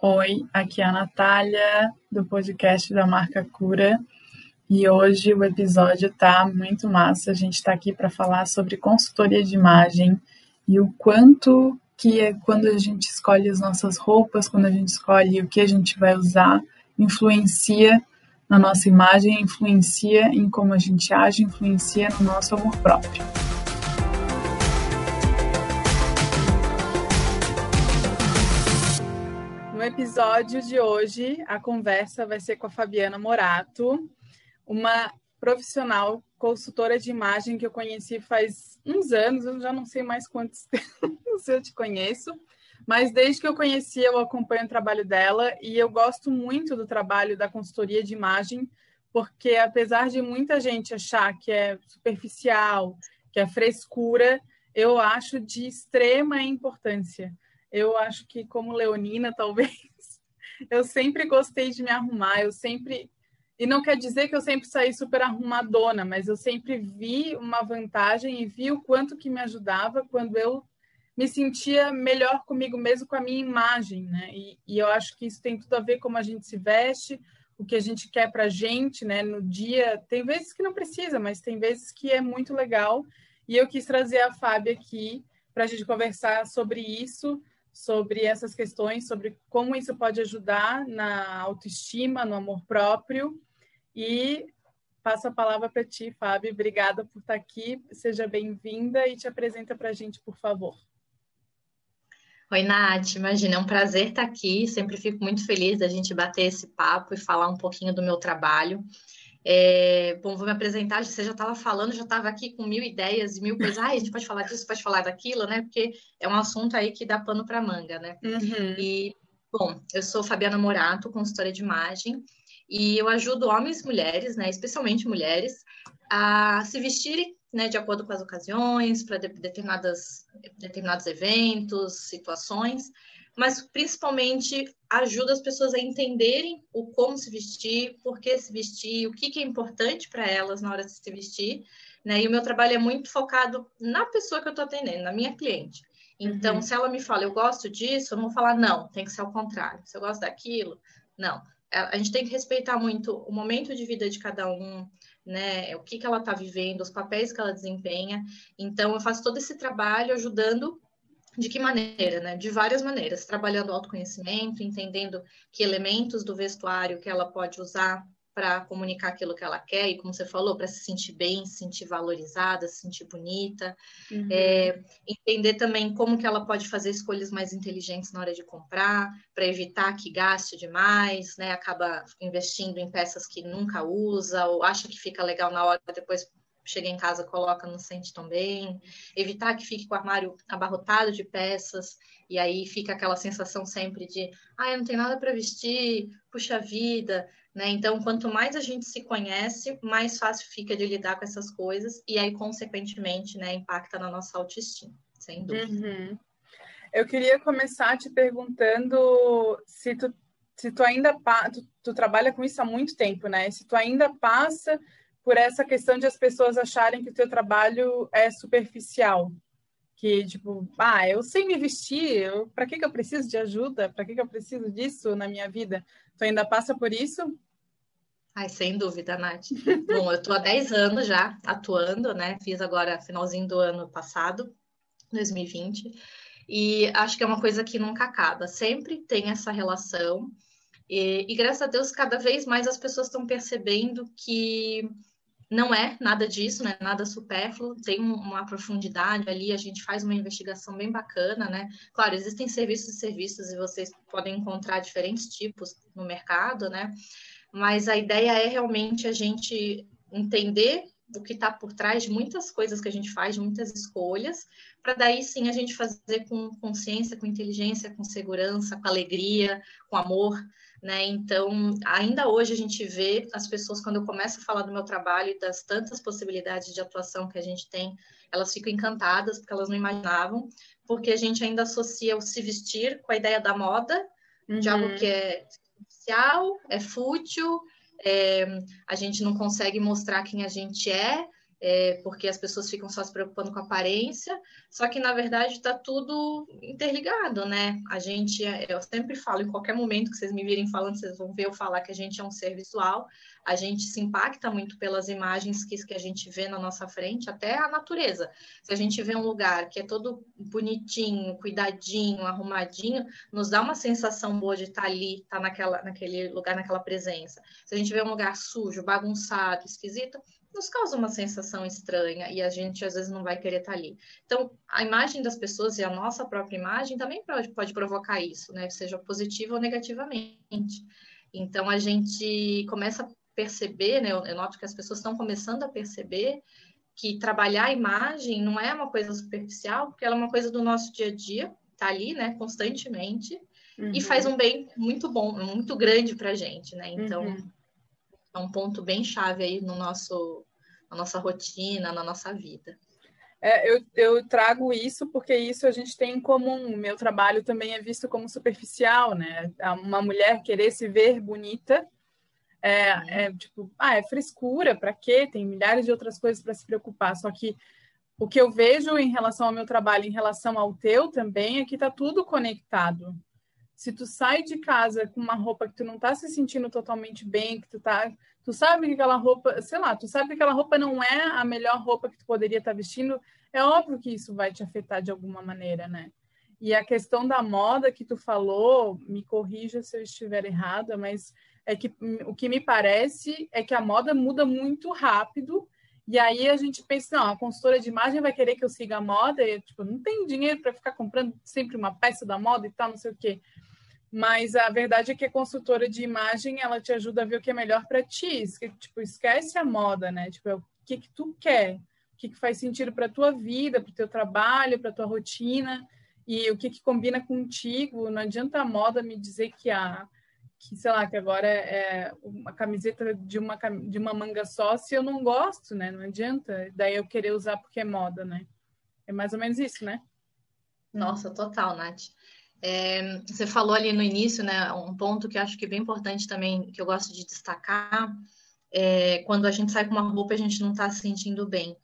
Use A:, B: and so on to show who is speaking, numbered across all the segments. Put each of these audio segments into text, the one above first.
A: Oi, aqui é a Natália, do podcast da Marca Cura. E hoje o episódio tá muito massa. A gente está aqui para falar sobre consultoria de imagem e o quanto que é quando a gente escolhe as nossas roupas, quando a gente escolhe o que a gente vai usar, influencia na nossa imagem, influencia em como a gente age, influencia no nosso amor próprio. Episódio de hoje, a conversa vai ser com a Fabiana Morato, uma profissional consultora de imagem que eu conheci faz uns anos, eu já não sei mais quantos tempos eu te conheço, mas desde que eu conheci eu acompanho o trabalho dela e eu gosto muito do trabalho da consultoria de imagem, porque apesar de muita gente achar que é superficial, que é frescura, eu acho de extrema importância. Eu acho que, como leonina, talvez, eu sempre gostei de me arrumar, eu sempre. E não quer dizer que eu sempre saí super arrumadona, mas eu sempre vi uma vantagem e vi o quanto que me ajudava quando eu me sentia melhor comigo mesmo, com a minha imagem, né? E, e eu acho que isso tem tudo a ver com como a gente se veste, o que a gente quer para gente, né? No dia, tem vezes que não precisa, mas tem vezes que é muito legal. E eu quis trazer a Fábia aqui para a gente conversar sobre isso, sobre essas questões, sobre como isso pode ajudar na autoestima, no amor próprio. E passo a palavra para ti, Fábio. Obrigada por estar aqui. Seja bem-vinda e te apresenta para a gente, por favor.
B: Oi, Nath. Imagina, é um prazer estar aqui. Sempre fico muito feliz da gente bater esse papo e falar um pouquinho do meu trabalho. É, bom, vou me apresentar. Você já estava falando, já estava aqui com mil ideias e mil coisas. Ah, a gente pode falar disso, pode falar daquilo, né? Porque é um assunto aí que dá pano para manga, né? Uhum. E, bom, eu sou Fabiana Morato, consultora de imagem, e eu ajudo homens e mulheres, né? Especialmente mulheres, a se vestirem né, de acordo com as ocasiões, para determinadas, determinados eventos, situações, mas principalmente ajuda as pessoas a entenderem o como se vestir, por que se vestir, o que, que é importante para elas na hora de se vestir, né? E o meu trabalho é muito focado na pessoa que eu estou atendendo, na minha cliente. Então, uhum. se ela me fala, eu gosto disso, eu não vou falar, não, tem que ser ao contrário. Se eu gosto daquilo, não. A gente tem que respeitar muito o momento de vida de cada um, né? O que, que ela está vivendo, os papéis que ela desempenha. Então, eu faço todo esse trabalho ajudando de que maneira, né? De várias maneiras, trabalhando autoconhecimento, entendendo que elementos do vestuário que ela pode usar para comunicar aquilo que ela quer, e como você falou, para se sentir bem, se sentir valorizada, se sentir bonita, uhum. é, entender também como que ela pode fazer escolhas mais inteligentes na hora de comprar, para evitar que gaste demais, né? Acaba investindo em peças que nunca usa, ou acha que fica legal na hora, depois chega em casa, coloca, não sente tão bem. Evitar que fique com o armário abarrotado de peças, e aí fica aquela sensação sempre de, ah, eu não tenho nada para vestir, puxa vida, né? Então, quanto mais a gente se conhece, mais fácil fica de lidar com essas coisas, e aí, consequentemente, né, impacta na nossa autoestima, sem dúvida.
A: Uhum. Eu queria começar te perguntando se tu, se tu ainda tu, tu trabalha com isso há muito tempo, né? Se tu ainda passa por essa questão de as pessoas acharem que o teu trabalho é superficial. Que, tipo, ah, eu sei me vestir, para que, que eu preciso de ajuda? Para que, que eu preciso disso na minha vida? Tu ainda passa por isso?
B: Ai, sem dúvida, Nath. Bom, eu estou há 10 anos já atuando, né? Fiz agora finalzinho do ano passado, 2020. E acho que é uma coisa que nunca acaba. Sempre tem essa relação. E, e graças a Deus, cada vez mais as pessoas estão percebendo que não é nada disso, né? Nada supérfluo, tem uma profundidade ali, a gente faz uma investigação bem bacana, né? Claro, existem serviços e serviços e vocês podem encontrar diferentes tipos no mercado, né? Mas a ideia é realmente a gente entender o que está por trás de muitas coisas que a gente faz, de muitas escolhas, para daí sim a gente fazer com consciência, com inteligência, com segurança, com alegria, com amor, né? Então, ainda hoje a gente vê as pessoas, quando eu começo a falar do meu trabalho e das tantas possibilidades de atuação que a gente tem, elas ficam encantadas, porque elas não imaginavam, porque a gente ainda associa o se vestir com a ideia da moda, uhum. de algo uhum. que é social, é fútil, é, a gente não consegue mostrar quem a gente é, é, porque as pessoas ficam só se preocupando com a aparência, só que na verdade está tudo interligado, né? A gente, é, eu sempre falo, em qualquer momento que vocês me virem falando, vocês vão ver eu falar que a gente é um ser visual, a gente se impacta muito pelas imagens que, que a gente vê na nossa frente, até a natureza. Se a gente vê um lugar que é todo bonitinho, cuidadinho, arrumadinho, nos dá uma sensação boa de estar tá ali, estar tá naquela, naquele lugar, naquela presença. Se a gente vê um lugar sujo, bagunçado, esquisito, nos causa uma sensação estranha e a gente às vezes não vai querer estar ali. Então, a imagem das pessoas e a nossa própria imagem também pode, pode provocar isso, né? Seja positiva ou negativamente. Então, a gente começa a perceber, né? Eu, eu noto que as pessoas estão começando a perceber que trabalhar a imagem não é uma coisa superficial, porque ela é uma coisa do nosso dia a dia, tá ali, né, constantemente, uhum. e faz um bem muito bom, muito grande para a gente, né? Então, uhum é um ponto bem chave aí no nosso, na nossa rotina, na nossa vida.
A: É, eu, eu trago isso porque isso a gente tem em comum. O meu trabalho também é visto como superficial, né? Uma mulher querer se ver bonita é, é tipo, ah, é frescura, para quê? Tem milhares de outras coisas para se preocupar. Só que o que eu vejo em relação ao meu trabalho, em relação ao teu também, é que está tudo conectado. Se tu sai de casa com uma roupa que tu não tá se sentindo totalmente bem, que tu tá, tu sabe que aquela roupa, sei lá, tu sabe que aquela roupa não é a melhor roupa que tu poderia estar tá vestindo, é óbvio que isso vai te afetar de alguma maneira, né? E a questão da moda que tu falou, me corrija se eu estiver errada, mas é que o que me parece é que a moda muda muito rápido. E aí a gente pensa, não, a consultora de imagem vai querer que eu siga a moda, e tipo, não tem dinheiro para ficar comprando sempre uma peça da moda e tal, não sei o quê. Mas a verdade é que a consultora de imagem, ela te ajuda a ver o que é melhor para ti. Tipo, esquece a moda, né? Tipo, é o que que tu quer, o que que faz sentido para tua vida, para o teu trabalho, para tua rotina e o que que combina contigo. Não adianta a moda me dizer que a que sei lá que agora é uma camiseta de uma de uma manga só se eu não gosto, né? Não adianta. Daí eu querer usar porque é moda, né? É mais ou menos isso, né?
B: Nossa, total, Nath. É, você falou ali no início, né, um ponto que acho que é bem importante também, que eu gosto de destacar, é quando a gente sai com uma roupa a gente não está se sentindo bem.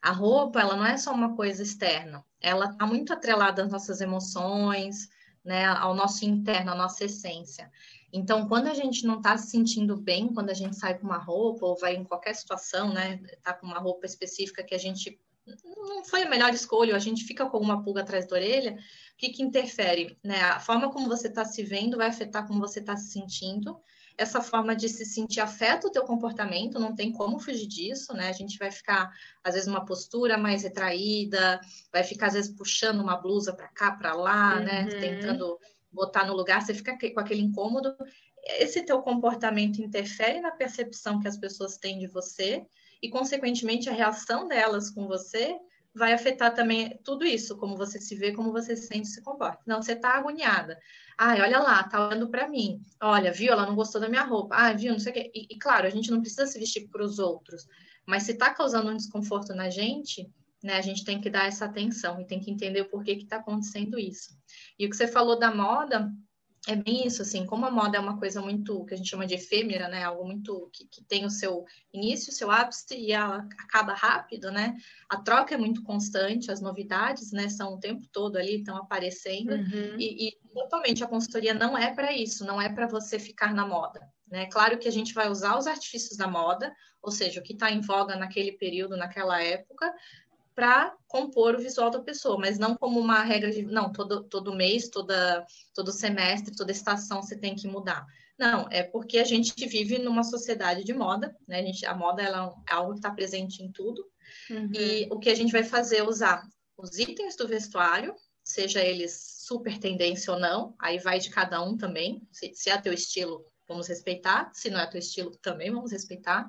B: A roupa, ela não é só uma coisa externa, ela está muito atrelada às nossas emoções, né, ao nosso interno, à nossa essência. Então, quando a gente não está se sentindo bem, quando a gente sai com uma roupa ou vai em qualquer situação, né, tá com uma roupa específica que a gente não foi a melhor escolha, a gente fica com uma pulga atrás da orelha, o que, que interfere? Né? A forma como você está se vendo vai afetar como você está se sentindo. Essa forma de se sentir afeta o teu comportamento, não tem como fugir disso, né? A gente vai ficar, às vezes, numa postura mais retraída, vai ficar, às vezes, puxando uma blusa para cá, para lá, né? uhum. né? Tentando botar no lugar, você fica com aquele incômodo. Esse teu comportamento interfere na percepção que as pessoas têm de você, e, consequentemente, a reação delas com você vai afetar também tudo isso, como você se vê, como você se sente, se comporta. Não, você tá agoniada. Ai, olha lá, tá olhando para mim. Olha, viu? Ela não gostou da minha roupa. Ah, viu? Não sei o quê. E, e claro, a gente não precisa se vestir para os outros, mas se tá causando um desconforto na gente, né, a gente tem que dar essa atenção e tem que entender o porquê que tá acontecendo isso. E o que você falou da moda, é bem isso, assim, como a moda é uma coisa muito, que a gente chama de efêmera, né, algo muito, que, que tem o seu início, o seu ápice e ela acaba rápido, né, a troca é muito constante, as novidades, né, são o tempo todo ali, estão aparecendo, uhum. e, e totalmente a consultoria não é para isso, não é para você ficar na moda, né, claro que a gente vai usar os artifícios da moda, ou seja, o que está em voga naquele período, naquela época, para compor o visual da pessoa, mas não como uma regra de não, todo, todo mês, toda, todo semestre, toda estação você tem que mudar. Não, é porque a gente vive numa sociedade de moda, né? A, gente, a moda ela é algo que está presente em tudo. Uhum. E o que a gente vai fazer é usar os itens do vestuário, seja eles super tendência ou não, aí vai de cada um também. Se, se é teu estilo, vamos respeitar. Se não é teu estilo, também vamos respeitar.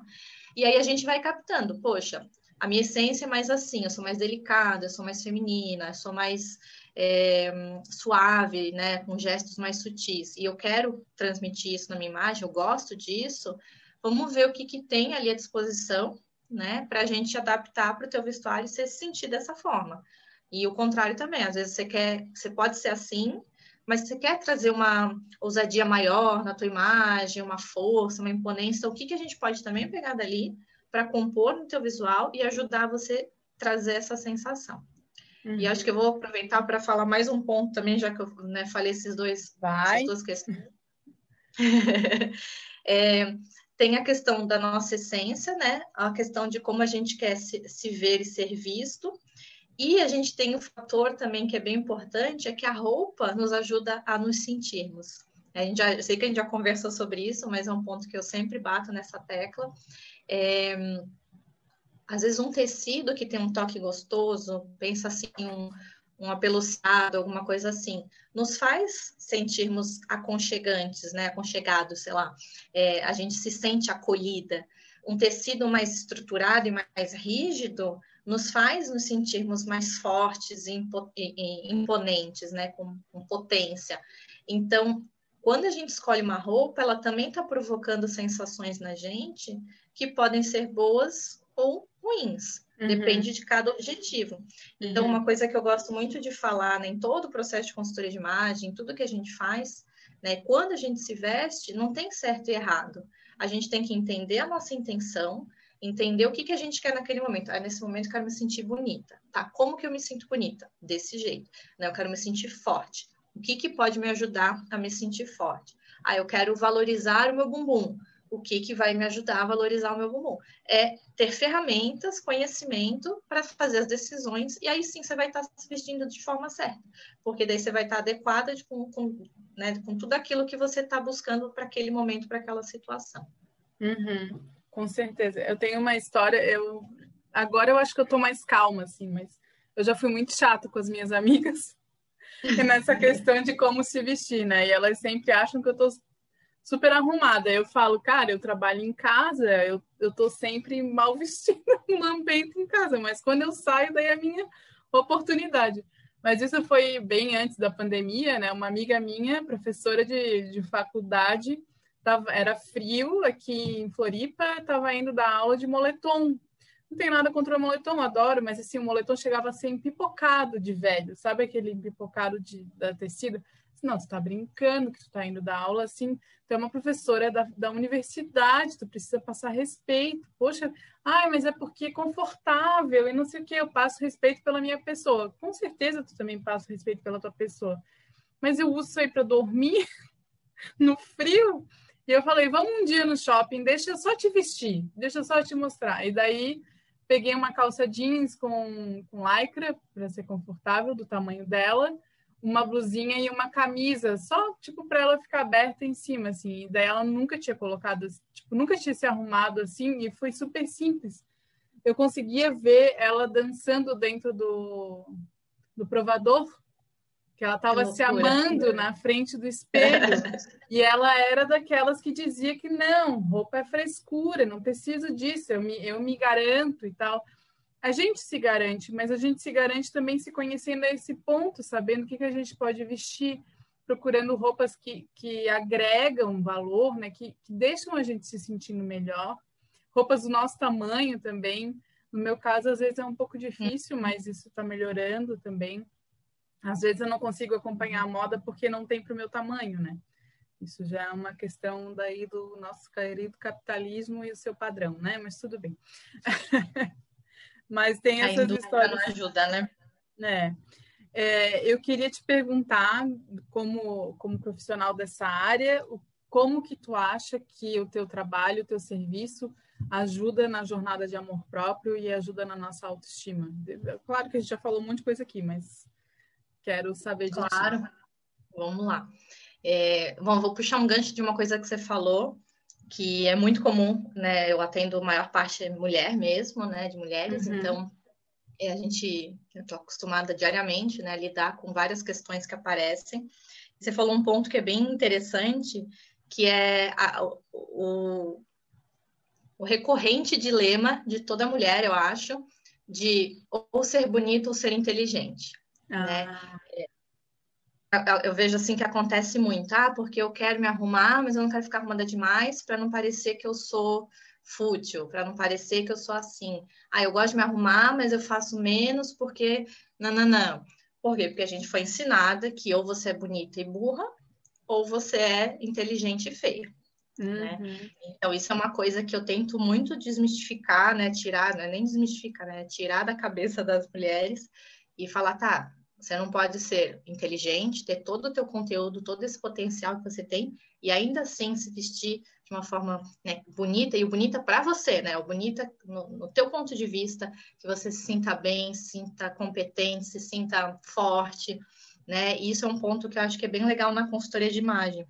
B: E aí a gente vai captando, poxa, a minha essência é mais assim, eu sou mais delicada, eu sou mais feminina, eu sou mais é, suave, né, com gestos mais sutis, e eu quero transmitir isso na minha imagem, eu gosto disso, vamos ver o que, que tem ali à disposição, né, para a gente adaptar para o teu vestuário e se sentir dessa forma. E o contrário também, às vezes você quer, você pode ser assim, mas você quer trazer uma ousadia maior na tua imagem, uma força, uma imponência, o que, que a gente pode também pegar dali para compor no teu visual e ajudar você a trazer essa sensação. Uhum. E acho que eu vou aproveitar para falar mais um ponto também, já que eu né, falei esses dois,
A: Vai.
B: essas duas questões. é, tem a questão da nossa essência, né? A questão de como a gente quer se, se ver e ser visto. E a gente tem um fator também que é bem importante, é que a roupa nos ajuda a nos sentirmos. A gente já, eu sei que a gente já conversou sobre isso, mas é um ponto que eu sempre bato nessa tecla. É, às vezes um tecido que tem um toque gostoso, pensa assim, um, um apeluçado, alguma coisa assim, nos faz sentirmos aconchegantes, né? Aconchegados, sei lá. É, a gente se sente acolhida. Um tecido mais estruturado e mais rígido nos faz nos sentirmos mais fortes e imponentes, né? Com, com potência. Então, quando a gente escolhe uma roupa, ela também está provocando sensações na gente que podem ser boas ou ruins. Uhum. Depende de cada objetivo. Então, uhum. uma coisa que eu gosto muito de falar né, em todo o processo de consultoria de imagem, tudo que a gente faz, né, quando a gente se veste, não tem certo e errado. A gente tem que entender a nossa intenção, entender o que, que a gente quer naquele momento. Ah, nesse momento eu quero me sentir bonita. Tá? Como que eu me sinto bonita? Desse jeito. Né? Eu quero me sentir forte. O que, que pode me ajudar a me sentir forte? Ah, eu quero valorizar o meu bumbum o que, que vai me ajudar a valorizar o meu bumbum. É ter ferramentas, conhecimento para fazer as decisões, e aí sim você vai estar se vestindo de forma certa, porque daí você vai estar adequada de, com, com, né, com tudo aquilo que você está buscando para aquele momento, para aquela situação.
A: Uhum, com certeza. Eu tenho uma história, eu agora eu acho que eu estou mais calma, assim, mas eu já fui muito chata com as minhas amigas nessa questão de como se vestir, né? E elas sempre acham que eu estou super arrumada. Eu falo, cara, eu trabalho em casa, eu, eu tô sempre mal vestida, lambento em casa, mas quando eu saio, daí é a minha oportunidade. Mas isso foi bem antes da pandemia, né? Uma amiga minha, professora de, de faculdade, tava, era frio aqui em Floripa, estava indo dar aula de moletom. Não tem nada contra o moletom, adoro, mas assim, o moletom chegava a ser empipocado de velho, sabe aquele empipocado de, da tecido? Não, tu tá brincando que tu tá indo dar aula assim, tu é uma professora da, da universidade, tu precisa passar respeito. Poxa, ai, mas é porque é confortável e não sei o que, eu passo respeito pela minha pessoa. Com certeza tu também passa respeito pela tua pessoa. Mas eu uso isso aí para dormir no frio. E eu falei, vamos um dia no shopping, deixa eu só te vestir, deixa eu só te mostrar. E daí peguei uma calça jeans com, com lycra para ser confortável, do tamanho dela uma blusinha e uma camisa, só tipo para ela ficar aberta em cima, assim. E daí ela nunca tinha colocado, tipo, nunca tinha se arrumado assim e foi super simples. Eu conseguia ver ela dançando dentro do, do provador, que ela estava se amando na frente do espelho. e ela era daquelas que dizia que não, roupa é frescura, não preciso disso, eu me, eu me garanto e tal a gente se garante, mas a gente se garante também se conhecendo a esse ponto, sabendo o que, que a gente pode vestir, procurando roupas que, que agregam valor, né? que, que deixam a gente se sentindo melhor, roupas do nosso tamanho também. No meu caso, às vezes é um pouco difícil, mas isso está melhorando também. Às vezes eu não consigo acompanhar a moda porque não tem para o meu tamanho, né? Isso já é uma questão daí do nosso querido capitalismo e o seu padrão, né? Mas tudo bem. Mas tem a essas histórias.
B: Não ajuda, né?
A: É. é. eu queria te perguntar, como, como profissional dessa área, como que tu acha que o teu trabalho, o teu serviço ajuda na jornada de amor próprio e ajuda na nossa autoestima? Claro que a gente já falou um monte de coisa aqui, mas quero saber de
B: Claro, ti. vamos lá. É, bom, vou puxar um gancho de uma coisa que você falou, que é muito comum, né? Eu atendo a maior parte mulher mesmo, né? De mulheres, uhum. então é, a gente, eu estou acostumada diariamente, né? A lidar com várias questões que aparecem. Você falou um ponto que é bem interessante, que é a, o, o recorrente dilema de toda mulher, eu acho, de ou ser bonita ou ser inteligente. Né? Ah. Né? eu vejo assim que acontece muito, ah, porque eu quero me arrumar, mas eu não quero ficar arrumada demais para não parecer que eu sou fútil, para não parecer que eu sou assim. Ah, eu gosto de me arrumar, mas eu faço menos porque não, não, não. Por quê? Porque a gente foi ensinada que ou você é bonita e burra, ou você é inteligente e feia. Né? Uhum. Né? Então, isso é uma coisa que eu tento muito desmistificar, né? Tirar, né? nem desmistificar, né? Tirar da cabeça das mulheres e falar, tá, você não pode ser inteligente, ter todo o teu conteúdo, todo esse potencial que você tem e ainda assim se vestir de uma forma né, bonita e bonita para você, né? O bonita no, no, teu ponto de vista, que você se sinta bem, se sinta competente, se sinta forte, né? E isso é um ponto que eu acho que é bem legal na consultoria de imagem,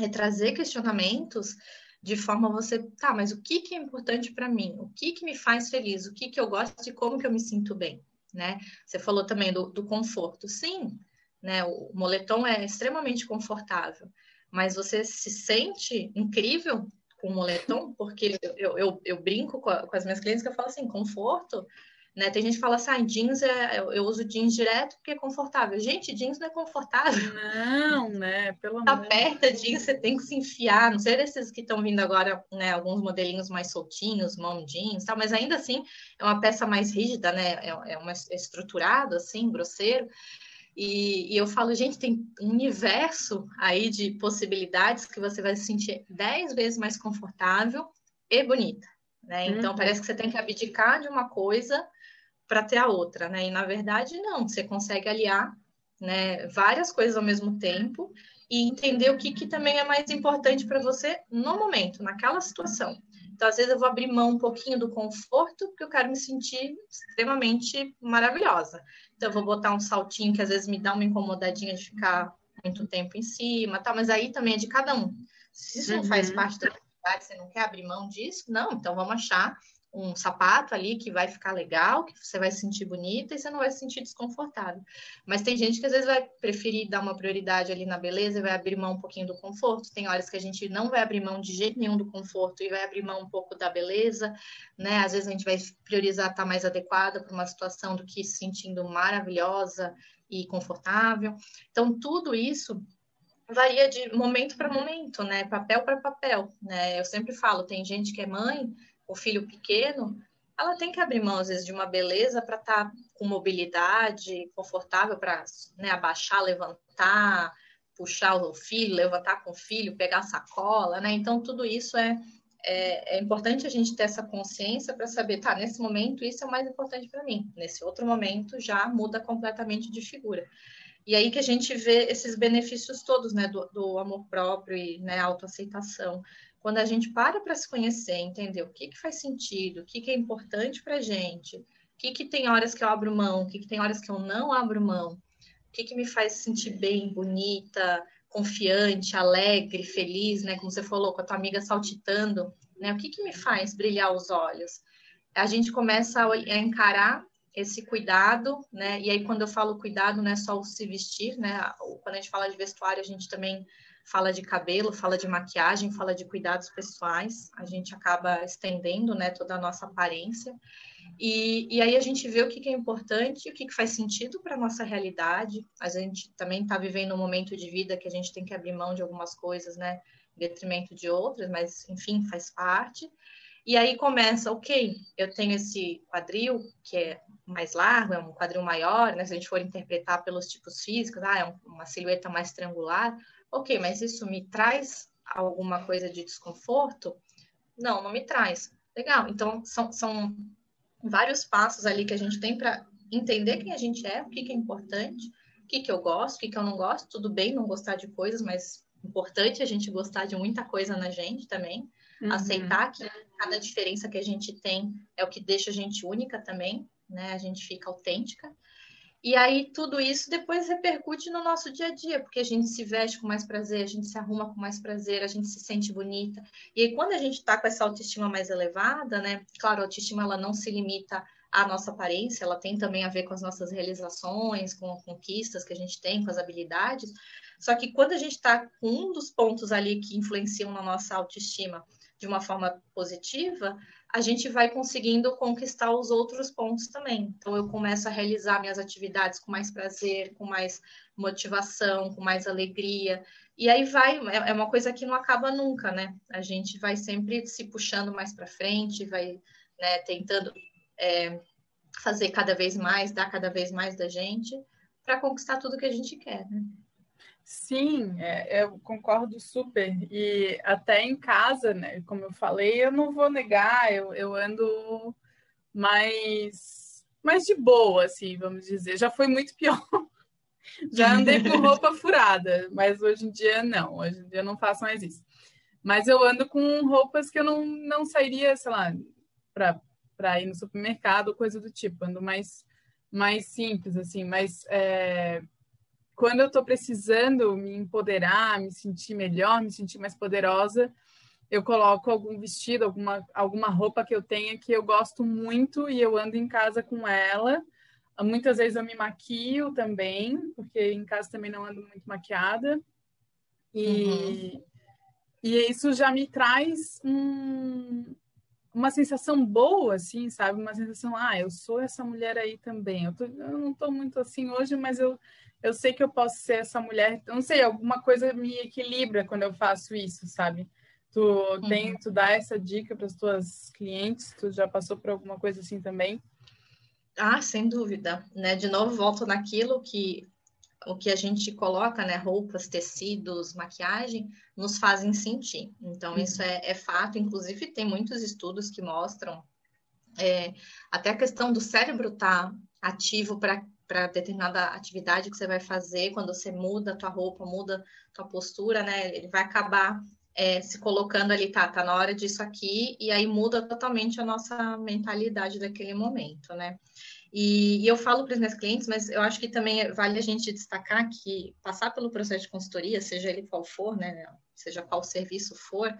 B: é trazer questionamentos de forma você, tá, mas o que que é importante para mim? O que que me faz feliz? O que que eu gosto e como que eu me sinto bem, né? Você falou também do, do conforto. Sim, né? O moletom é extremamente confortável, mas você se sente incrível com o moletom, porque eu, eu, eu brinco com, a, com, as minhas clientes que eu falo assim, conforto né? Tem gente que fala assim, ah, jeans é, eu uso jeans direto porque é confortável. Gente, jeans não é confortável.
A: Não, né?
B: Pelo amor. Aperta jeans, você tem que se enfiar. Não sei desses que estão vindo agora, né? Alguns modelinhos mais soltinhos, mom jeans, tal, mas ainda assim é uma peça mais rígida, né? É, é uma é estruturado assim, grosseiro. E, e, eu falo, gente, tem um universo aí de possibilidades que você vai se sentir dez vezes mais confortável e bonita. Né? Então, uhum. parece que você tem que abdicar de uma coisa para ter a outra, né? E na verdade não, você consegue aliar, né, várias coisas ao mesmo tempo e entender o que, que também é mais importante para você no momento, naquela situação. Então, às vezes eu vou abrir mão um pouquinho do conforto porque eu quero me sentir extremamente maravilhosa. Então, eu vou botar um saltinho que às vezes me dá uma incomodadinha de ficar muito tempo em cima, tá? Mas aí também é de cada um. Se isso uhum. não faz uhum. parte da atividade, você não quer abrir mão disso, não, então vamos achar um sapato ali que vai ficar legal, que você vai se sentir bonita e você não vai se sentir desconfortável. Mas tem gente que às vezes vai preferir dar uma prioridade ali na beleza e vai abrir mão um pouquinho do conforto. Tem horas que a gente não vai abrir mão de jeito nenhum do conforto e vai abrir mão um pouco da beleza, né? Às vezes a gente vai priorizar estar mais adequada para uma situação do que se sentindo maravilhosa e confortável. Então, tudo isso varia de momento para momento, né? Papel para papel, né? Eu sempre falo, tem gente que é mãe o filho pequeno, ela tem que abrir mão, às vezes, de uma beleza para estar tá com mobilidade, confortável para né, abaixar, levantar, puxar o filho, levantar com o filho, pegar a sacola, né? Então, tudo isso é, é, é importante a gente ter essa consciência para saber, tá, nesse momento isso é o mais importante para mim, nesse outro momento já muda completamente de figura. E aí que a gente vê esses benefícios todos, né, do, do amor próprio e né, autoaceitação quando a gente para para se conhecer, entender o que, que faz sentido, o que, que é importante para a gente, o que, que tem horas que eu abro mão, o que, que tem horas que eu não abro mão, o que, que me faz sentir bem, bonita, confiante, alegre, feliz, né? Como você falou, com a tua amiga saltitando, né? O que, que me faz brilhar os olhos? A gente começa a, a encarar esse cuidado, né? E aí, quando eu falo cuidado, não é só o se vestir, né? Quando a gente fala de vestuário, a gente também fala de cabelo, fala de maquiagem, fala de cuidados pessoais, a gente acaba estendendo né, toda a nossa aparência. E, e aí a gente vê o que, que é importante, o que, que faz sentido para a nossa realidade. A gente também está vivendo um momento de vida que a gente tem que abrir mão de algumas coisas, né? Em detrimento de outras, mas enfim, faz parte. E aí começa, ok, eu tenho esse quadril que é mais largo, é um quadril maior, né? Se a gente for interpretar pelos tipos físicos, ah, é uma silhueta mais triangular. Ok, mas isso me traz alguma coisa de desconforto? Não, não me traz. Legal. Então, são, são vários passos ali que a gente tem para entender quem a gente é, o que, que é importante, o que, que eu gosto, o que, que eu não gosto. Tudo bem não gostar de coisas, mas importante a gente gostar de muita coisa na gente também. Uhum. Aceitar que cada diferença que a gente tem é o que deixa a gente única também, né? A gente fica autêntica. E aí tudo isso depois repercute no nosso dia a dia, porque a gente se veste com mais prazer, a gente se arruma com mais prazer, a gente se sente bonita. E aí quando a gente está com essa autoestima mais elevada, né? Claro, a autoestima ela não se limita à nossa aparência, ela tem também a ver com as nossas realizações, com conquistas que a gente tem, com as habilidades. Só que quando a gente está com um dos pontos ali que influenciam na nossa autoestima de uma forma positiva, a gente vai conseguindo conquistar os outros pontos também. Então, eu começo a realizar minhas atividades com mais prazer, com mais motivação, com mais alegria. E aí vai, é, é uma coisa que não acaba nunca, né? A gente vai sempre se puxando mais para frente, vai né, tentando é, fazer cada vez mais, dar cada vez mais da gente, para conquistar tudo que a gente quer, né?
A: Sim, é, eu concordo super. E até em casa, né? Como eu falei, eu não vou negar, eu, eu ando mais, mais de boa, assim, vamos dizer. Já foi muito pior. Já andei com roupa furada, mas hoje em dia não. Hoje em dia eu não faço mais isso. Mas eu ando com roupas que eu não, não sairia, sei lá, para ir no supermercado, coisa do tipo. Ando mais, mais simples, assim. Mas é, quando eu estou precisando me empoderar, me sentir melhor, me sentir mais poderosa, eu coloco algum vestido, alguma, alguma roupa que eu tenha que eu gosto muito e eu ando em casa com ela. Muitas vezes eu me maquio também, porque em casa também não ando muito maquiada. E, uhum. e isso já me traz um, uma sensação boa, assim, sabe? Uma sensação, ah, eu sou essa mulher aí também. Eu, tô, eu não estou muito assim hoje, mas eu eu sei que eu posso ser essa mulher. Não sei, alguma coisa me equilibra quando eu faço isso, sabe? Tu uhum. tem, tu dá essa dica para as tuas clientes? Tu já passou por alguma coisa assim também?
B: Ah, sem dúvida, né? De novo, volto naquilo que o que a gente coloca, né? Roupas, tecidos, maquiagem, nos fazem sentir. Então, uhum. isso é, é, fato. Inclusive, tem muitos estudos que mostram é, até a questão do cérebro estar tá ativo para para determinada atividade que você vai fazer, quando você muda a tua roupa, muda a tua postura, né? Ele vai acabar é, se colocando ali, tá, tá na hora disso aqui, e aí muda totalmente a nossa mentalidade daquele momento, né? E, e eu falo para os meus clientes, mas eu acho que também vale a gente destacar que passar pelo processo de consultoria, seja ele qual for, né? Seja qual serviço for,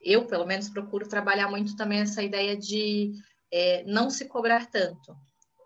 B: eu, pelo menos, procuro trabalhar muito também essa ideia de é, não se cobrar tanto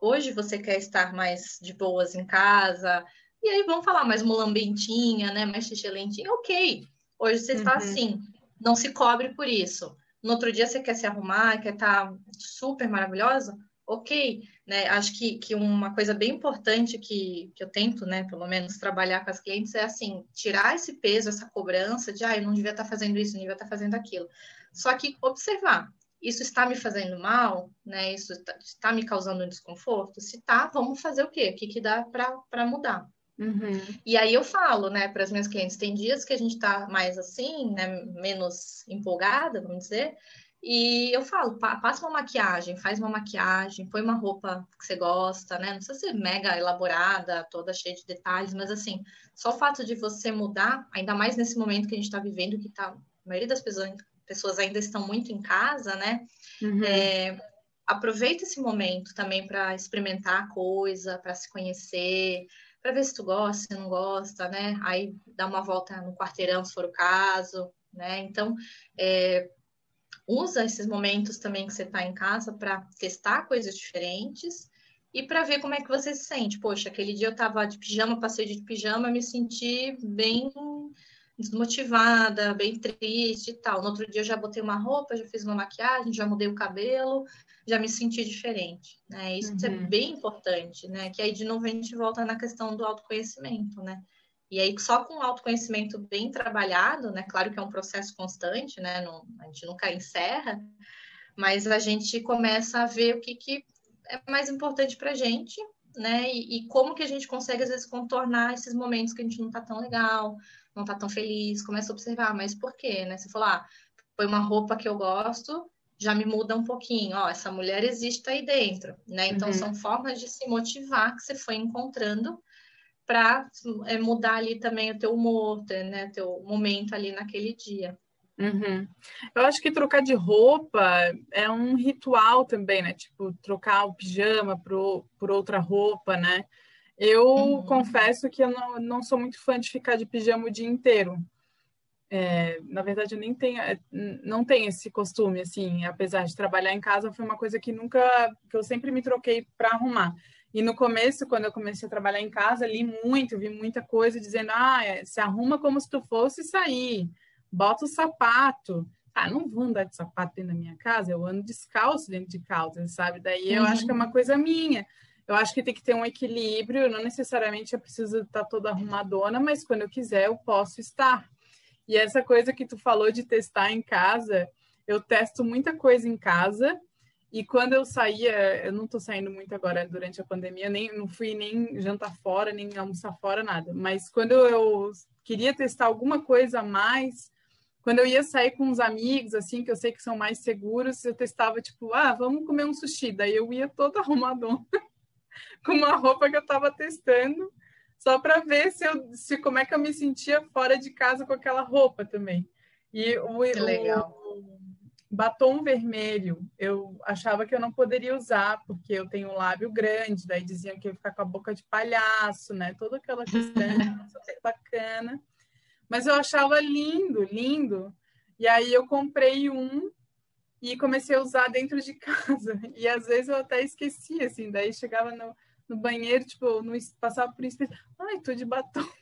B: hoje você quer estar mais de boas em casa, e aí vamos falar mais mulambentinha, né? Mais xixilentinha, ok. Hoje você uhum. está assim, não se cobre por isso. No outro dia você quer se arrumar, quer estar tá super maravilhosa, ok. Né? Acho que, que uma coisa bem importante que, que eu tento, né, pelo menos, trabalhar com as clientes é assim, tirar esse peso, essa cobrança de ah, eu não devia estar tá fazendo isso, não devia estar tá fazendo aquilo. Só que observar, isso está me fazendo mal, né? Isso está, está me causando um desconforto? Se tá, vamos fazer o quê? O que, que dá para mudar? Uhum. E aí eu falo, né, para as minhas clientes, tem dias que a gente está mais assim, né, menos empolgada, vamos dizer, e eu falo, passa uma maquiagem, faz uma maquiagem, põe uma roupa que você gosta, né? Não precisa ser mega elaborada, toda cheia de detalhes, mas assim, só o fato de você mudar, ainda mais nesse momento que a gente está vivendo, que tá, a maioria das pessoas pessoas ainda estão muito em casa, né? Uhum. É, aproveita esse momento também para experimentar a coisa, para se conhecer, para ver se tu gosta, se não gosta, né? Aí dá uma volta no quarteirão, se for o caso, né? Então, é, usa esses momentos também que você está em casa para testar coisas diferentes e para ver como é que você se sente. Poxa, aquele dia eu estava de pijama, passei de pijama, me senti bem desmotivada, bem triste e tal. No outro dia eu já botei uma roupa, já fiz uma maquiagem, já mudei o cabelo, já me senti diferente, né? Isso é uhum. é bem importante, né? Que aí de novo a gente volta na questão do autoconhecimento, né? E aí só com o autoconhecimento bem trabalhado, né? Claro que é um processo constante, né? Não, a gente nunca encerra, mas a gente começa a ver o que, que é mais importante para a gente, né? E, e, como que a gente consegue às vezes contornar esses momentos que a gente não tá tão legal, não tá tão feliz, começa a observar, mas por quê, né? Você falar, ah, foi uma roupa que eu gosto, já me muda um pouquinho, ó, essa mulher existe aí dentro, né? Então uhum. são formas de se motivar que você foi encontrando para é, mudar ali também o teu humor, né? Teu momento ali naquele dia.
A: Uhum. Eu acho que trocar de roupa é um ritual também, né? Tipo, trocar o pijama por, por outra roupa, né? Eu uhum. confesso que eu não, não sou muito fã de ficar de pijama o dia inteiro. É, na verdade, eu nem tenho, é, não tenho esse costume, assim, apesar de trabalhar em casa, foi uma coisa que nunca, que eu sempre me troquei para arrumar. E no começo, quando eu comecei a trabalhar em casa, li muito, vi muita coisa dizendo, ah, é, se arruma como se tu fosse sair, bota o sapato. Ah, não vou andar de sapato dentro da minha casa, eu ando descalço dentro de casa, sabe? Daí eu uhum. acho que é uma coisa minha. Eu acho que tem que ter um equilíbrio, não necessariamente eu preciso estar toda arrumadona, mas quando eu quiser eu posso estar. E essa coisa que tu falou de testar em casa, eu testo muita coisa em casa. E quando eu saía, eu não estou saindo muito agora durante a pandemia, nem não fui nem jantar fora, nem almoçar fora, nada. Mas quando eu queria testar alguma coisa a mais. Quando eu ia sair com uns amigos, assim, que eu sei que são mais seguros, eu testava, tipo, ah, vamos comer um sushi. Daí eu ia toda arrumadona, com uma roupa que eu estava testando, só para ver se eu, se, como é que eu me sentia fora de casa com aquela roupa também. E o, o, batom vermelho, eu achava que eu não poderia usar, porque eu tenho um lábio grande, daí diziam que eu ia ficar com a boca de palhaço, né? Toda aquela questão, bacana. Mas eu achava lindo, lindo. E aí eu comprei um e comecei a usar dentro de casa. E às vezes eu até esquecia, assim, daí chegava no, no banheiro, tipo, no, passava por isso, ai, tô de batom.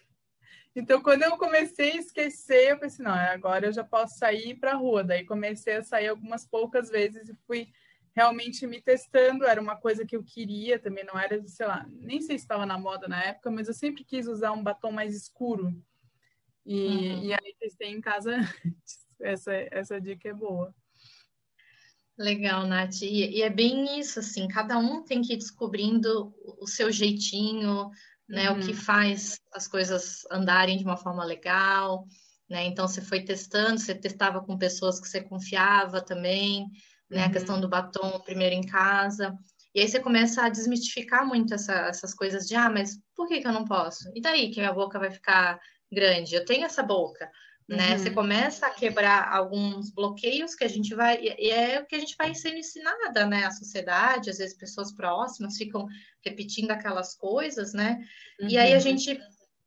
A: Então, quando eu comecei a esquecer, eu pensei, não, agora eu já posso sair para rua. Daí comecei a sair algumas poucas vezes e fui realmente me testando. Era uma coisa que eu queria também, não era, sei lá, nem sei se estava na moda na época, mas eu sempre quis usar um batom mais escuro. E, uhum. e aí testei em casa antes. Essa, essa dica é boa.
B: Legal, Nath. E, e, é bem isso, assim, cada um tem que ir descobrindo o seu jeitinho, né? Uhum. O que uhum. faz as coisas andarem de uma forma legal, né? Então você foi testando, você testava com pessoas que você confiava também, né? Uhum. A questão do batom primeiro em casa. E aí você começa a desmistificar muito essa, essas coisas de ah, mas por que, que eu não posso? E daí que a boca vai ficar grande? Eu tenho essa boca né? Uhum. Você começa a quebrar alguns bloqueios que a gente vai, e é o que a gente vai sendo ensinada, né? A sociedade, às vezes pessoas próximas ficam repetindo aquelas coisas, né? Uhum. E aí a uhum. gente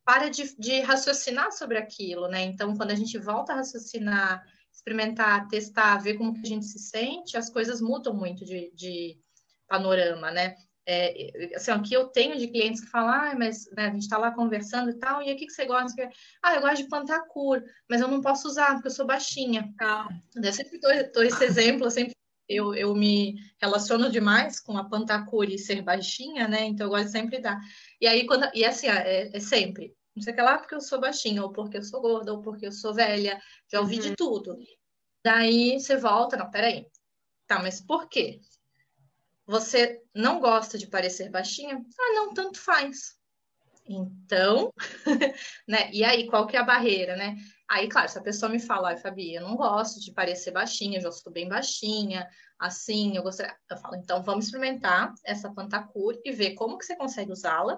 B: para de, de, raciocinar sobre aquilo, né? Então, quando a gente volta a raciocinar, experimentar, testar, ver como que a gente se sente, as coisas mudam muito de, de panorama, né? É, assim, aqui eu tenho de clientes que falam, ah, mas né, a gente está lá conversando e tal, e o que, que você gosta? Ah, eu gosto de pantacur, mas eu não posso usar porque eu sou baixinha. Ah. Eu sempre dou esse exemplo, eu sempre eu, eu me relaciono demais com a pantacur e ser baixinha, né? Então eu gosto de sempre dar. E aí, quando. E assim, é, é sempre. Não sei o que lá porque eu sou baixinha, ou porque eu sou gorda, ou porque eu sou velha. Já ouvi uhum. de tudo. Daí você volta, não, peraí. Tá, mas por quê? Você não gosta de parecer baixinha? Ah, não, tanto faz. Então, né? E aí, qual que é a barreira, né? Aí, claro, se a pessoa me fala, Fabi, eu não gosto de parecer baixinha, eu já sou bem baixinha, assim, eu gostaria. Eu falo, então vamos experimentar essa pantacur e ver como que você consegue usá-la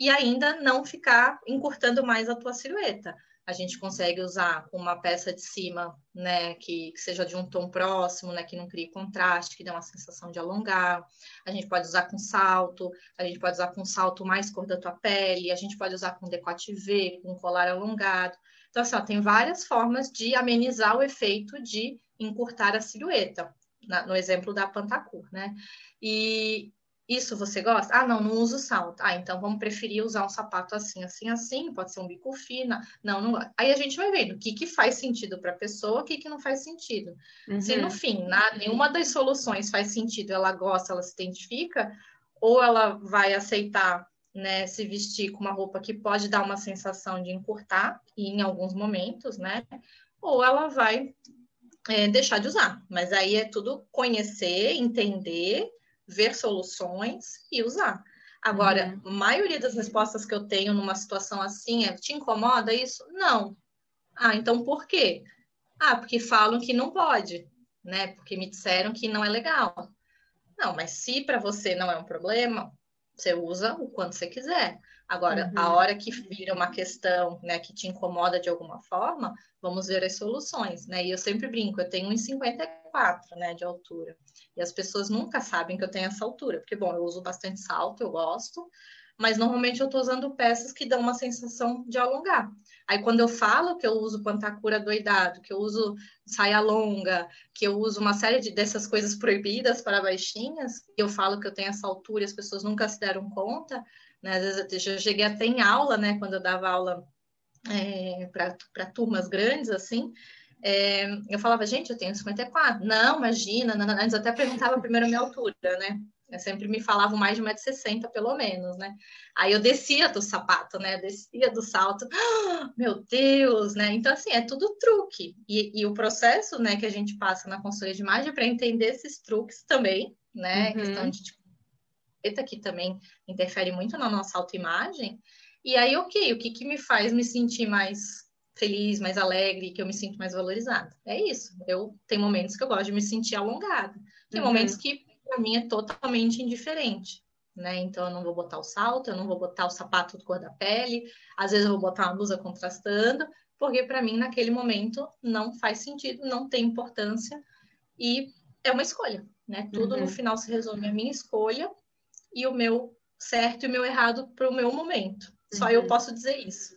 B: e ainda não ficar encurtando mais a tua silhueta a gente consegue usar uma peça de cima, né, que, que, seja de um tom próximo, né, que não crie contraste, que dê uma sensação de alongar. A gente pode usar com salto, a gente pode usar com salto mais cor da tua pele, a gente pode usar com decote V, com colar alongado. Então, assim, ó, tem várias formas de amenizar o efeito de encurtar a silhueta, na, no exemplo da Pantacur, né? E, isso você gosta? Ah, não, não uso salto. Ah, então vamos preferir usar um sapato assim, assim, assim, pode ser um bico fino. Não, não. Aí a gente vai vendo o que, que faz sentido para a pessoa, o que, que não faz sentido. Uhum. Se no uhum. fim nada, nenhuma das soluções faz sentido, ela gosta, ela se identifica, ou ela vai aceitar né, se vestir com uma roupa que pode dar uma sensação de encurtar, e em alguns momentos, né? Ou ela vai é, deixar de usar. Mas aí é tudo conhecer, entender ver soluções e usar. Agora, uhum. a maioria das respostas que eu tenho numa situação assim é: te incomoda isso? Não. Ah, então por quê? Ah, porque falam que não pode, né? Porque me disseram que não é legal. Não, mas se para você não é um problema, você usa o quanto você quiser. Agora, uhum. a hora que vira uma questão, né, que te incomoda de alguma forma, vamos ver as soluções, né? E eu sempre brinco, eu tenho 1,54, né, de altura. E as pessoas nunca sabem que eu tenho essa altura, porque, bom, eu uso bastante salto, eu gosto, mas normalmente eu estou usando peças que dão uma sensação de alongar. Aí quando eu falo que eu uso pantacura doidado, que eu uso saia longa, que eu uso uma série de, dessas coisas proibidas para baixinhas, e eu falo que eu tenho essa altura e as pessoas nunca se deram conta, né? Às vezes eu cheguei até em aula, né, quando eu dava aula é, para turmas grandes, assim, é, eu falava, gente, eu tenho 54. Não, imagina, não, não. antes eu até perguntava primeiro a minha altura, né? Eu sempre me falavam mais de 1,60m, pelo menos, né? Aí eu descia do sapato, né? Descia do salto. Meu Deus, né? Então, assim, é tudo truque. E, e, o processo, né, que a gente passa na consultoria de imagem é para entender esses truques também, né? Uhum. Questão de, tipo, que também interfere muito na nossa autoimagem E aí, ok, o que, que me faz me sentir mais feliz, mais alegre, que eu me sinto mais valorizada? É isso. Eu tenho momentos que eu gosto de me sentir alongada. Tem uhum. momentos que para mim é totalmente indiferente. Né? Então eu não vou botar o salto, eu não vou botar o sapato de cor da pele, às vezes eu vou botar uma blusa contrastando, porque para mim naquele momento não faz sentido, não tem importância e é uma escolha, né? Tudo uhum. no final se resume a minha escolha e o meu certo e o meu errado para o meu momento. Só uhum. eu posso dizer isso.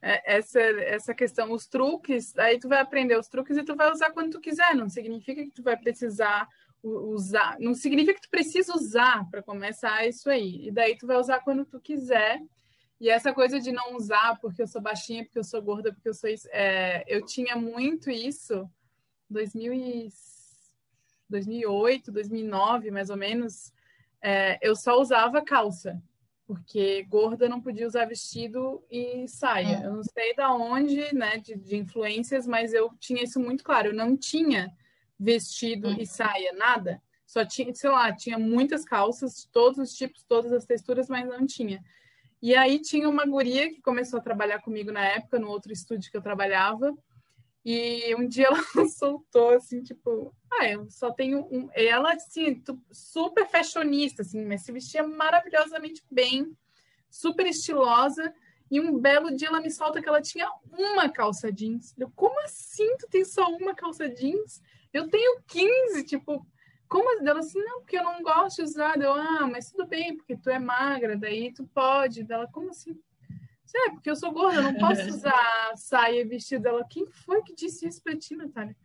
A: É, essa, essa questão, os truques, aí tu vai aprender os truques e tu vai usar quando tu quiser, não significa que tu vai precisar usar, não significa que tu precisa usar para começar isso aí. E daí tu vai usar quando tu quiser. E essa coisa de não usar porque eu sou baixinha, porque eu sou gorda, porque eu sou isso, é, eu tinha muito isso 2000 e, 2008, 2009, mais ou menos. É, eu só usava calça porque gorda não podia usar vestido e saia. É. Eu não sei da onde, né, de, de, influências, mas eu tinha isso muito claro. Eu não tinha vestido hum. e saia, nada. Só tinha, sei lá, tinha muitas calças, todos os tipos, todas as texturas, mas não tinha. E aí tinha uma guria que começou a trabalhar comigo na época, no outro estúdio que eu trabalhava, e um dia ela soltou assim, tipo, ah, eu só tenho um. Ela, assim, super fashionista, assim, mas se vestia maravilhosamente bem, super estilosa. E um belo dia ela me solta que ela tinha uma calça jeans. Eu, como assim tu tem só uma calça jeans? Eu tenho 15, tipo, como ela assim, não, porque eu não gosto de usar. Eu, ah, mas tudo bem, porque tu é magra, daí tu pode. Dela, como assim? É, porque eu sou gorda, eu não posso usar saia e vestido dela. Quem foi que disse isso pra ti, Natália?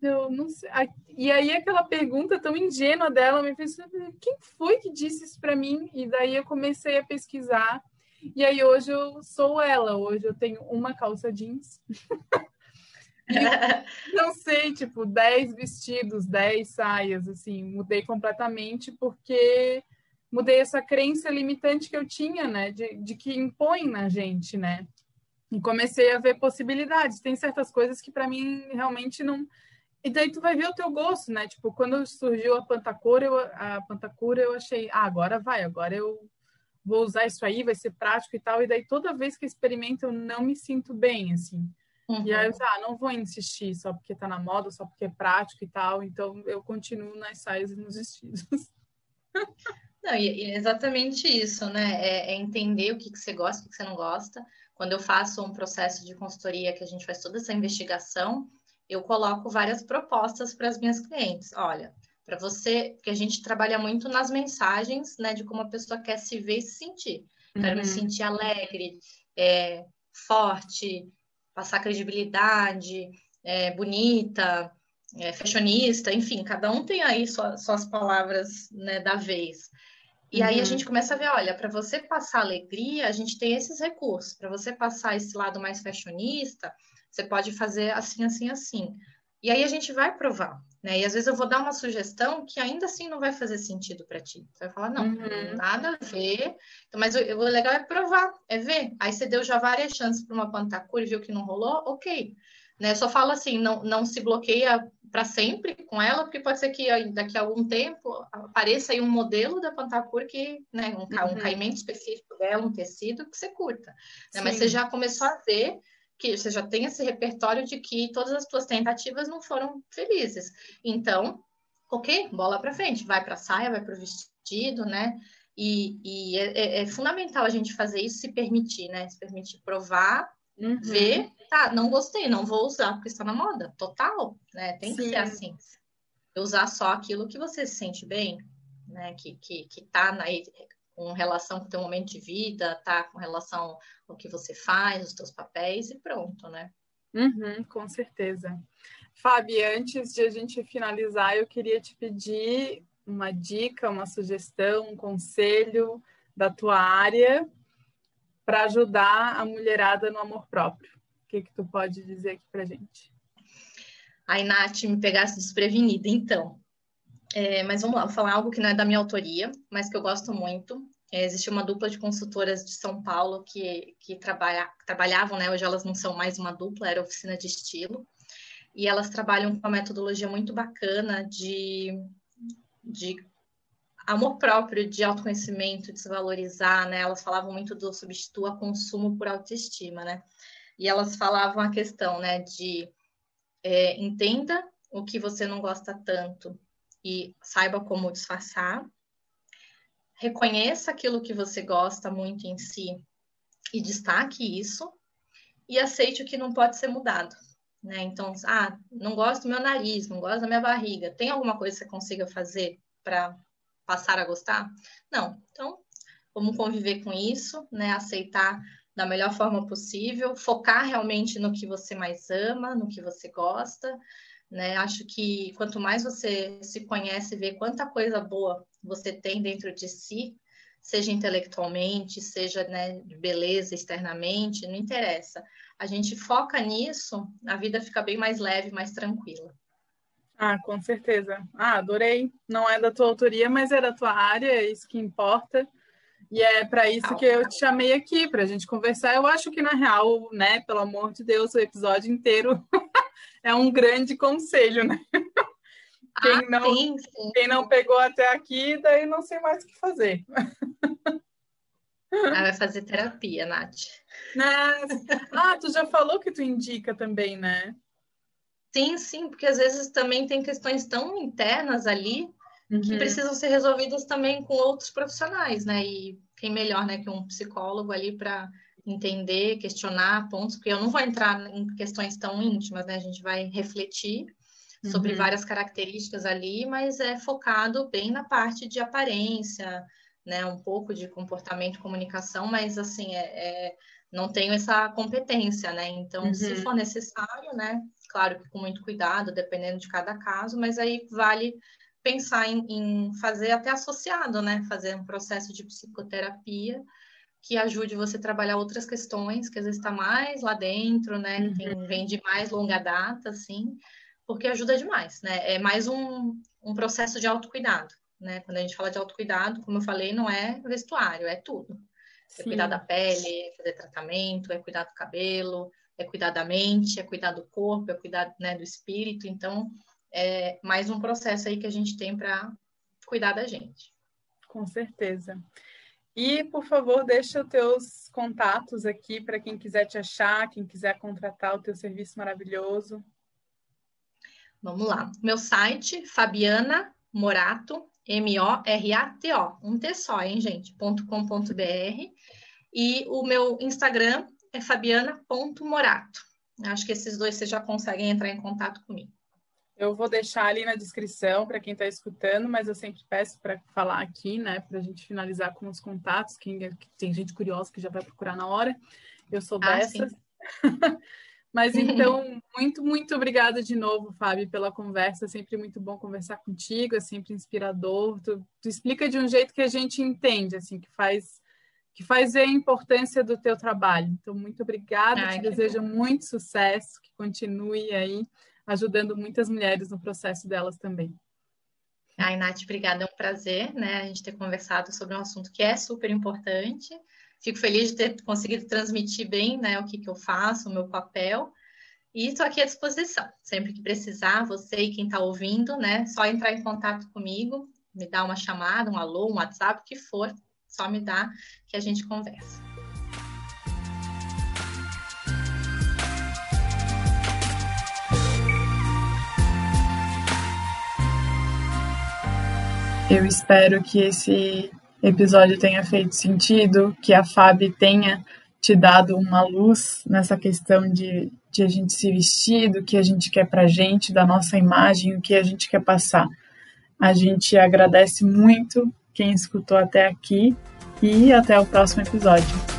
A: Eu não sei. E aí aquela pergunta tão ingênua dela me fez, quem foi que disse isso para mim? E daí eu comecei a pesquisar. E aí hoje eu sou ela. Hoje eu tenho uma calça jeans. não sei, tipo, 10 vestidos, 10 saias, assim, mudei completamente porque mudei essa crença limitante que eu tinha, né, de, de que impõe na gente, né? E comecei a ver possibilidades. Tem certas coisas que para mim realmente não. E daí tu vai ver o teu gosto, né? Tipo, quando surgiu a pantacura, eu, a pantacura, eu achei, ah, agora vai, agora eu vou usar isso aí, vai ser prático e tal. E daí toda vez que experimento eu não me sinto bem, assim. Uhum. E aí eu uhum. ah, não vou insistir só porque tá na moda, só porque é prático e tal. Então eu continuo nas saias e nos vestidos.
B: Não, e, e exatamente isso, né? É, é, entender o que, que você gosta, o que, que você não gosta. Quando eu faço um processo de consultoria que a gente faz toda essa investigação, eu coloco várias propostas para as minhas clientes. Olha, para você, porque a gente trabalha muito nas mensagens, né, de como a pessoa quer se ver e se sentir. Quero uhum. me sentir alegre, é, forte, passar credibilidade, é, bonita, é, fashionista, enfim, cada um tem aí sua, suas palavras né, da vez. E uhum. aí a uhum. gente começa a ver, olha, para você passar alegria, a gente tem esses recursos. Para você passar esse lado mais fashionista, você pode fazer assim, assim, assim. E aí a gente vai provar, né? E às vezes eu vou dar uma sugestão que ainda assim não vai fazer sentido para ti. Você vai falar, não, uhum. nada a ver. Então, mas o, o, legal é provar, é ver. Aí você deu já várias chances para uma pantacura e viu que não rolou, ok. Né? Só falo assim, não, não se bloqueia para sempre com ela, porque pode ser que daqui a algum tempo apareça aí um modelo da pantacura que, né, um, uhum. um caimento específico dela, um tecido que você curta. Né? Mas você já começou a ver que você já tem esse repertório de que todas as suas tentativas não foram felizes. Então, ok, bola para frente, vai para a saia, vai para o vestido, né? E, e é, é, é, fundamental a gente fazer isso, se permitir, né? Se permitir provar, uhum. ver, tá, não gostei, não vou usar porque está na moda, total, né? Tem que Sim. ser assim. Usar só aquilo que você se sente bem, né? Que, que, que tá na, com relação com o teu momento de vida, tá com relação ao que você faz, os teus papéis e pronto, né?
A: Uhum, com certeza. Fábio, antes de a gente finalizar, eu queria te pedir uma dica, uma sugestão, um conselho da tua área para ajudar a mulherada no amor próprio. O que, que tu pode dizer aqui para gente?
B: Ai, Nath, me pegasse desprevenida, então. É, mas vamos lá, vou falar algo que não é da minha autoria, mas que eu gosto muito. É, existe uma dupla de consultoras de São Paulo que, que trabalha, trabalhavam, né? Hoje elas não são mais uma dupla, era oficina de estilo. E elas trabalham com uma metodologia muito bacana de, de amor próprio, de autoconhecimento, de se valorizar, né? Elas falavam muito do substitua consumo por autoestima, né? E elas falavam a questão, né, de é, entenda o que você não gosta tanto e saiba como disfarçar. Reconheça aquilo que você gosta muito em si e destaque isso. E aceite o que não pode ser mudado. Né? Então, ah, não gosto do meu nariz, não gosto da minha barriga. Tem alguma coisa que você consiga fazer para passar a gostar? Não. Então, vamos conviver com isso, né? Aceitar da melhor forma possível, focar realmente no que você mais ama, no que você gosta, né? Acho que quanto mais você se conhece, vê quanta coisa boa você tem dentro de si, seja intelectualmente, seja né, beleza externamente, não interessa. A gente foca nisso, a vida fica bem mais leve, mais tranquila.
A: Ah, com certeza. Ah, adorei. Não é da tua autoria, mas é da tua área, é isso que importa. E é para isso que eu te chamei aqui, para a gente conversar. Eu acho que, na real, né, pelo amor de Deus, o episódio inteiro é um grande conselho, né? Quem, ah, não, sim, sim. quem não pegou até aqui, daí não sei mais o que fazer.
B: Ah, vai fazer terapia, Nath.
A: Ah, tu já falou que tu indica também, né?
B: Sim, sim, porque às vezes também tem questões tão internas ali uhum. que precisam ser resolvidas também com outros profissionais, né? E quem melhor, né, que um psicólogo ali para entender, questionar pontos, porque eu não vou entrar em questões tão íntimas, né? A gente vai refletir sobre uhum. várias características ali, mas é focado bem na parte de aparência, né? Um pouco de comportamento, comunicação, mas assim é, é não tenho essa competência, né? Então, uhum. se for necessário, né? Claro que com muito cuidado, dependendo de cada caso, mas aí vale pensar em, em fazer até associado, né? Fazer um processo de psicoterapia que ajude você a trabalhar outras questões que às vezes está mais lá dentro, né? Uhum. Tem, vem de mais longa data, assim, porque ajuda demais, né? É mais um, um processo de autocuidado, né? Quando a gente fala de autocuidado, como eu falei, não é vestuário, é tudo. É cuidar da pele, fazer tratamento, é cuidar do cabelo, é cuidar da mente, é cuidar do corpo, é cuidar né, do espírito. Então, é mais um processo aí que a gente tem para cuidar da gente.
A: Com certeza. E, por favor, deixa os teus contatos aqui para quem quiser te achar, quem quiser contratar o teu serviço maravilhoso.
B: Vamos lá. Meu site, Fabiana Morato, M-O-R-A-T-O, um T só, hein, gente? .com.br. E o meu Instagram é fabiana.morato. Acho que esses dois vocês já conseguem entrar em contato comigo.
A: Eu vou deixar ali na descrição para quem está escutando, mas eu sempre peço para falar aqui, né, para a gente finalizar com os contatos. Quem é, tem gente curiosa que já vai procurar na hora. Eu sou ah, dessas. mas então, muito, muito obrigada de novo, Fábio, pela conversa. É sempre muito bom conversar contigo, é sempre inspirador. Tu, tu explica de um jeito que a gente entende, assim, que faz que faz ver a importância do teu trabalho. Então, muito obrigada, Ai, te desejo bom. muito sucesso, que continue aí ajudando muitas mulheres no processo delas também.
B: Ai, Nath, obrigada. É um prazer, né, a gente ter conversado sobre um assunto que é super importante. Fico feliz de ter conseguido transmitir bem, né, o que, que eu faço, o meu papel. E estou aqui à disposição. Sempre que precisar, você e quem está ouvindo, né, só entrar em contato comigo, me dar uma chamada, um alô, um WhatsApp, o que for, só me dá que a gente conversa.
A: Eu espero que esse episódio tenha feito sentido, que a Fábio tenha te dado uma luz nessa questão de, de a gente se vestir, do que a gente quer pra gente, da nossa imagem, o que a gente quer passar. A gente agradece muito quem escutou até aqui e até o próximo episódio.